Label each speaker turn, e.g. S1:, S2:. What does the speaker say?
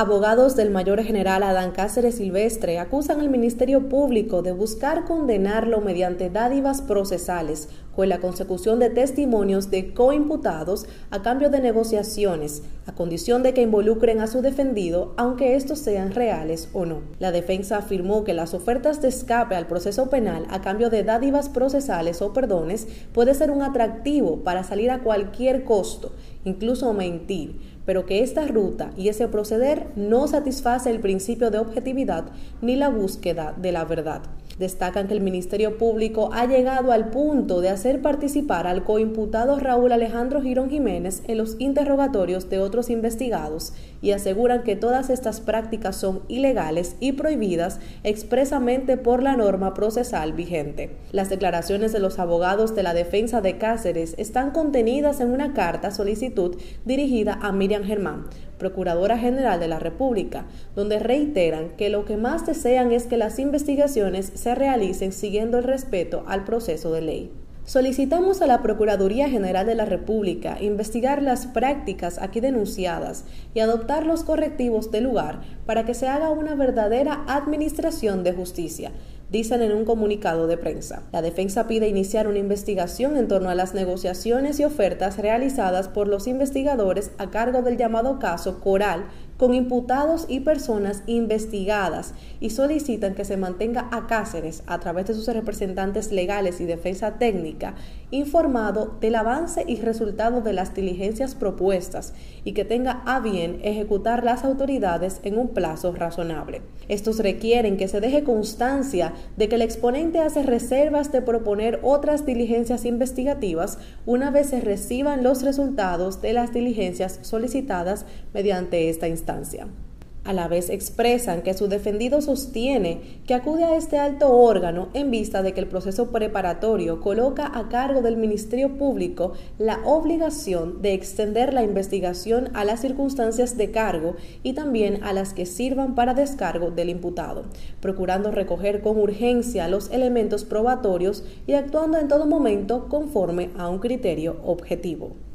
S1: Abogados del mayor general Adán Cáceres Silvestre acusan al Ministerio Público de buscar condenarlo mediante dádivas procesales con la consecución de testimonios de coimputados a cambio de negociaciones, a condición de que involucren a su defendido, aunque estos sean reales o no. La defensa afirmó que las ofertas de escape al proceso penal a cambio de dádivas procesales o perdones puede ser un atractivo para salir a cualquier costo, incluso mentir pero que esta ruta y ese proceder no satisface el principio de objetividad ni la búsqueda de la verdad. Destacan que el Ministerio Público ha llegado al punto de hacer participar al coimputado Raúl Alejandro Girón Jiménez en los interrogatorios de otros investigados y aseguran que todas estas prácticas son ilegales y prohibidas expresamente por la norma procesal vigente. Las declaraciones de los abogados de la defensa de Cáceres están contenidas en una carta solicitud dirigida a Miriam Germán, Procuradora General de la República, donde reiteran que lo que más desean es que las investigaciones se realicen siguiendo el respeto al proceso de ley. Solicitamos a la Procuraduría General de la República investigar las prácticas aquí denunciadas y adoptar los correctivos del lugar para que se haga una verdadera administración de justicia dicen en un comunicado de prensa. La defensa pide iniciar una investigación en torno a las negociaciones y ofertas realizadas por los investigadores a cargo del llamado caso Coral con imputados y personas investigadas y solicitan que se mantenga a Cáceres, a través de sus representantes legales y defensa técnica, informado del avance y resultado de las diligencias propuestas y que tenga a bien ejecutar las autoridades en un plazo razonable. Estos requieren que se deje constancia de que el exponente hace reservas de proponer otras diligencias investigativas una vez se reciban los resultados de las diligencias solicitadas mediante esta instancia. A la vez expresan que su defendido sostiene que acude a este alto órgano en vista de que el proceso preparatorio coloca a cargo del Ministerio Público la obligación de extender la investigación a las circunstancias de cargo y también a las que sirvan para descargo del imputado, procurando recoger con urgencia los elementos probatorios y actuando en todo momento conforme a un criterio objetivo.